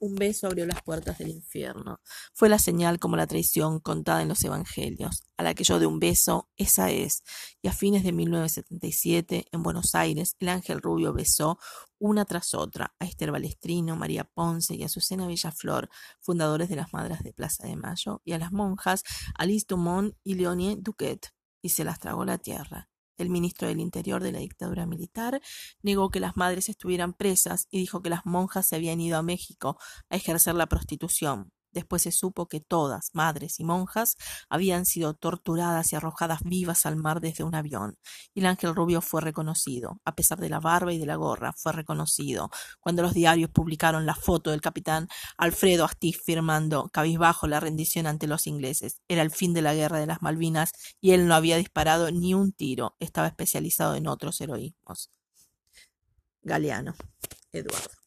Un beso abrió las puertas del infierno. Fue la señal como la traición contada en los evangelios. A la que yo de un beso, esa es. Y a fines de 1977, en Buenos Aires, el ángel rubio besó una tras otra a Esther Balestrino, María Ponce y Azucena Villaflor, fundadores de las Madres de Plaza de Mayo, y a las monjas Alice Dumont y Leonie Duquet, y se las tragó la tierra. El ministro del Interior de la dictadura militar negó que las madres estuvieran presas y dijo que las monjas se habían ido a México a ejercer la prostitución. Después se supo que todas, madres y monjas, habían sido torturadas y arrojadas vivas al mar desde un avión. Y el ángel rubio fue reconocido, a pesar de la barba y de la gorra, fue reconocido cuando los diarios publicaron la foto del capitán Alfredo Astiz firmando cabizbajo la rendición ante los ingleses. Era el fin de la guerra de las Malvinas y él no había disparado ni un tiro, estaba especializado en otros heroísmos. Galeano, Eduardo.